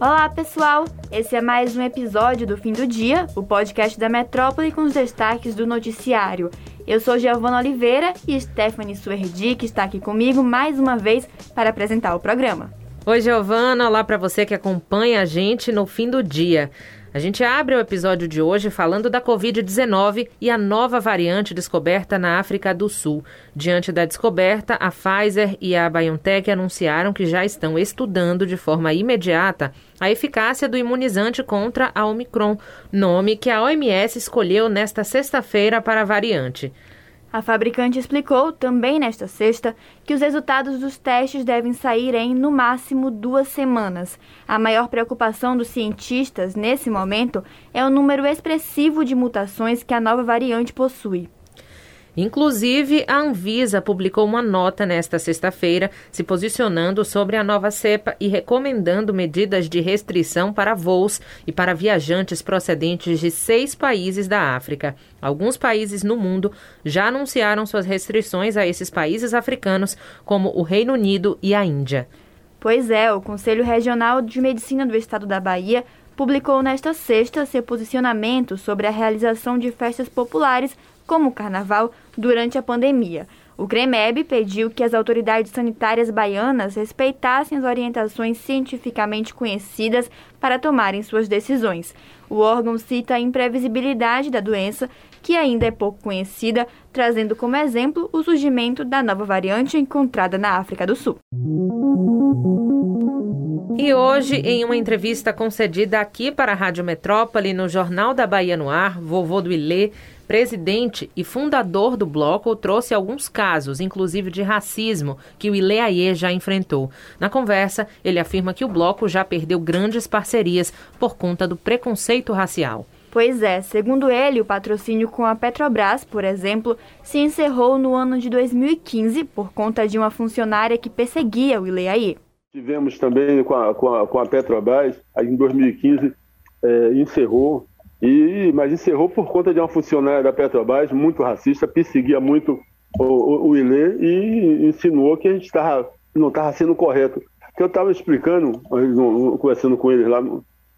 Olá, pessoal! Esse é mais um episódio do Fim do Dia, o podcast da Metrópole com os destaques do noticiário. Eu sou Giovana Oliveira e Stephanie Suerdi, que está aqui comigo mais uma vez para apresentar o programa. Oi, Giovana. Olá para você que acompanha a gente no Fim do Dia. A gente abre o episódio de hoje falando da Covid-19 e a nova variante descoberta na África do Sul. Diante da descoberta, a Pfizer e a BioNTech anunciaram que já estão estudando de forma imediata a eficácia do imunizante contra a Omicron, nome que a OMS escolheu nesta sexta-feira para a variante. A fabricante explicou, também nesta sexta, que os resultados dos testes devem sair em, no máximo, duas semanas. A maior preocupação dos cientistas, nesse momento, é o número expressivo de mutações que a nova variante possui. Inclusive, a Anvisa publicou uma nota nesta sexta-feira se posicionando sobre a nova cepa e recomendando medidas de restrição para voos e para viajantes procedentes de seis países da África. Alguns países no mundo já anunciaram suas restrições a esses países africanos, como o Reino Unido e a Índia. Pois é, o Conselho Regional de Medicina do Estado da Bahia publicou nesta sexta seu posicionamento sobre a realização de festas populares como o carnaval, durante a pandemia. O CREMEB pediu que as autoridades sanitárias baianas respeitassem as orientações cientificamente conhecidas para tomarem suas decisões. O órgão cita a imprevisibilidade da doença, que ainda é pouco conhecida, trazendo como exemplo o surgimento da nova variante encontrada na África do Sul. E hoje, em uma entrevista concedida aqui para a Rádio Metrópole, no Jornal da Bahia no Ar, vovô do Ilê, presidente e fundador do bloco, trouxe alguns casos, inclusive de racismo, que o Ileaie já enfrentou. Na conversa, ele afirma que o bloco já perdeu grandes parcerias por conta do preconceito racial. Pois é, segundo ele, o patrocínio com a Petrobras, por exemplo, se encerrou no ano de 2015 por conta de uma funcionária que perseguia o Ileaie. Tivemos também com a, com a, com a Petrobras, em 2015, é, encerrou e, mas encerrou por conta de uma funcionária da Petrobras muito racista, perseguia muito o, o, o e insinuou que a gente tava, não estava sendo correto. Que eu estava explicando, conversando com eles lá,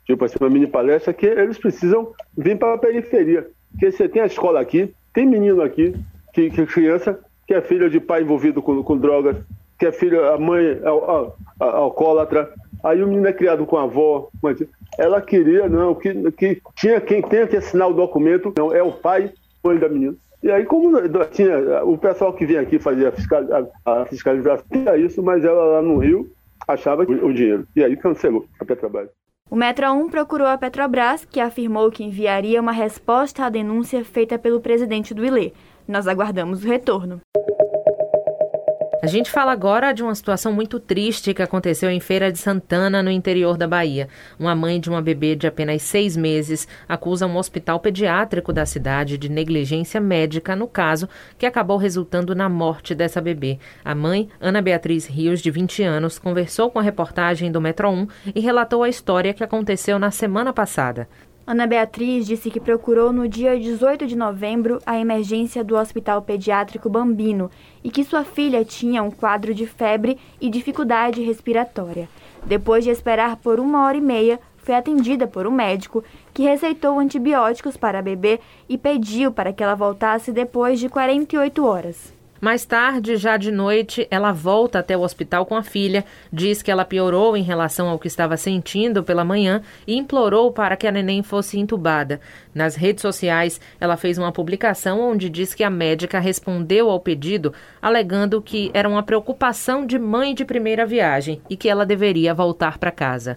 tipo assim, uma mini palestra, que eles precisam vir para a periferia. Porque você tem a escola aqui, tem menino aqui, que, que criança, que é filha de pai envolvido com, com drogas, que é filha, a mãe é, é, é alcoólatra, aí o menino é criado com a avó, ela queria, não, que, que tinha quem tem que assinar o documento, não, é o pai, mãe da menina. E aí, como tinha o pessoal que vinha aqui fazer a, fiscal, a, a fiscalização, tinha isso, mas ela lá no Rio achava o, o dinheiro. E aí cancelou a Petrobras. O Metro 1 procurou a Petrobras, que afirmou que enviaria uma resposta à denúncia feita pelo presidente do ILE. Nós aguardamos o retorno. A gente fala agora de uma situação muito triste que aconteceu em Feira de Santana, no interior da Bahia. Uma mãe de uma bebê de apenas seis meses acusa um hospital pediátrico da cidade de negligência médica no caso, que acabou resultando na morte dessa bebê. A mãe, Ana Beatriz Rios, de 20 anos, conversou com a reportagem do Metro 1 e relatou a história que aconteceu na semana passada. Ana Beatriz disse que procurou no dia 18 de novembro a emergência do Hospital Pediátrico Bambino e que sua filha tinha um quadro de febre e dificuldade respiratória. Depois de esperar por uma hora e meia, foi atendida por um médico que receitou antibióticos para a bebê e pediu para que ela voltasse depois de 48 horas. Mais tarde, já de noite, ela volta até o hospital com a filha, diz que ela piorou em relação ao que estava sentindo pela manhã e implorou para que a neném fosse entubada. Nas redes sociais, ela fez uma publicação onde diz que a médica respondeu ao pedido, alegando que era uma preocupação de mãe de primeira viagem e que ela deveria voltar para casa.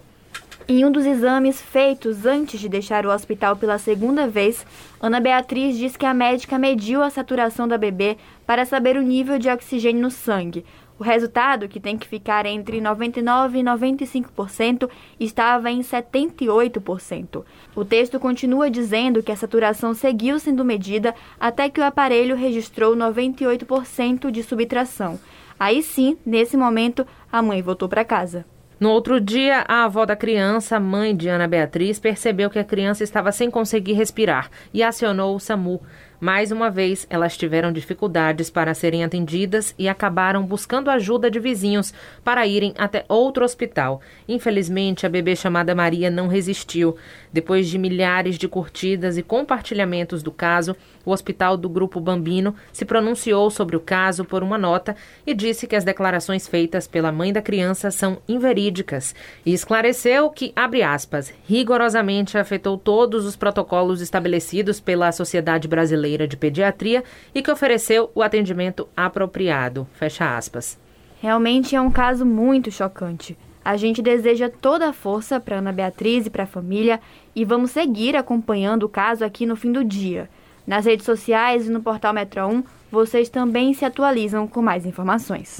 Em um dos exames feitos antes de deixar o hospital pela segunda vez, Ana Beatriz diz que a médica mediu a saturação da bebê para saber o nível de oxigênio no sangue. O resultado, que tem que ficar entre 99% e 95%, estava em 78%. O texto continua dizendo que a saturação seguiu sendo medida até que o aparelho registrou 98% de subtração. Aí sim, nesse momento, a mãe voltou para casa. No outro dia, a avó da criança, mãe de Ana Beatriz, percebeu que a criança estava sem conseguir respirar e acionou o SAMU. Mais uma vez, elas tiveram dificuldades para serem atendidas e acabaram buscando ajuda de vizinhos para irem até outro hospital. Infelizmente, a bebê chamada Maria não resistiu. Depois de milhares de curtidas e compartilhamentos do caso, o hospital do Grupo Bambino se pronunciou sobre o caso por uma nota e disse que as declarações feitas pela mãe da criança são inverídicas e esclareceu que, abre aspas, rigorosamente afetou todos os protocolos estabelecidos pela Sociedade Brasileira Brasileira de Pediatria e que ofereceu o atendimento apropriado. Fecha aspas. Realmente é um caso muito chocante. A gente deseja toda a força para Ana Beatriz e para a família e vamos seguir acompanhando o caso aqui no fim do dia. Nas redes sociais e no portal Metro 1, vocês também se atualizam com mais informações.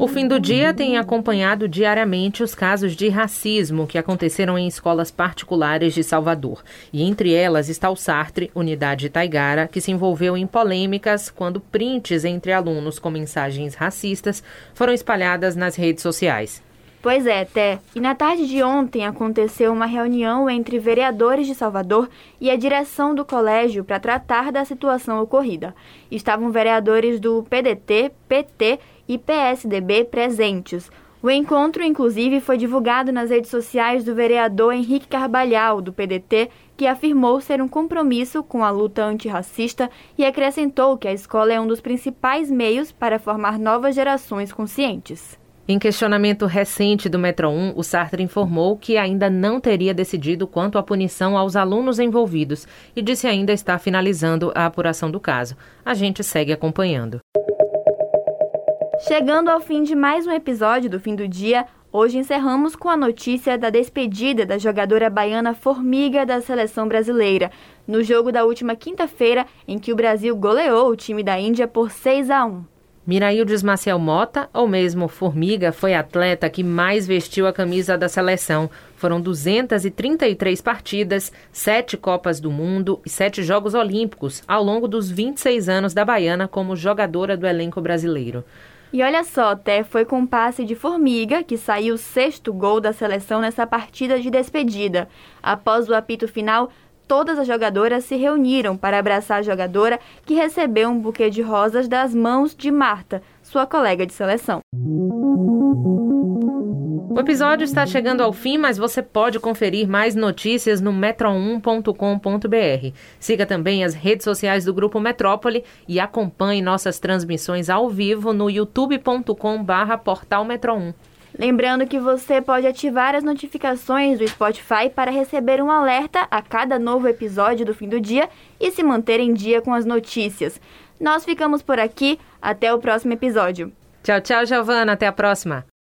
O fim do dia tem acompanhado diariamente os casos de racismo que aconteceram em escolas particulares de Salvador. E entre elas está o Sartre, unidade Taigara, que se envolveu em polêmicas quando prints entre alunos com mensagens racistas foram espalhadas nas redes sociais. Pois é, Té. E na tarde de ontem aconteceu uma reunião entre vereadores de Salvador e a direção do colégio para tratar da situação ocorrida. Estavam vereadores do PDT, PT e PSDB presentes. O encontro, inclusive, foi divulgado nas redes sociais do vereador Henrique Carbalhal, do PDT, que afirmou ser um compromisso com a luta antirracista e acrescentou que a escola é um dos principais meios para formar novas gerações conscientes. Em questionamento recente do Metro 1, o Sartre informou que ainda não teria decidido quanto à punição aos alunos envolvidos e disse ainda estar finalizando a apuração do caso. A gente segue acompanhando. Chegando ao fim de mais um episódio do Fim do Dia, hoje encerramos com a notícia da despedida da jogadora baiana Formiga da seleção brasileira, no jogo da última quinta-feira, em que o Brasil goleou o time da Índia por 6 a 1. Miraildes Maciel Mota, ou mesmo Formiga, foi a atleta que mais vestiu a camisa da seleção. Foram 233 partidas, sete Copas do Mundo e sete Jogos Olímpicos ao longo dos 26 anos da Baiana como jogadora do elenco brasileiro. E olha só, Té, foi com passe de Formiga que saiu o sexto gol da seleção nessa partida de despedida. Após o apito final, todas as jogadoras se reuniram para abraçar a jogadora que recebeu um buquê de rosas das mãos de Marta, sua colega de seleção. O episódio está chegando ao fim, mas você pode conferir mais notícias no metro1.com.br. Siga também as redes sociais do Grupo Metrópole e acompanhe nossas transmissões ao vivo no youtube.com/barra portal Metro1. Lembrando que você pode ativar as notificações do Spotify para receber um alerta a cada novo episódio do fim do dia e se manter em dia com as notícias. Nós ficamos por aqui, até o próximo episódio. Tchau, tchau, Giovana, até a próxima.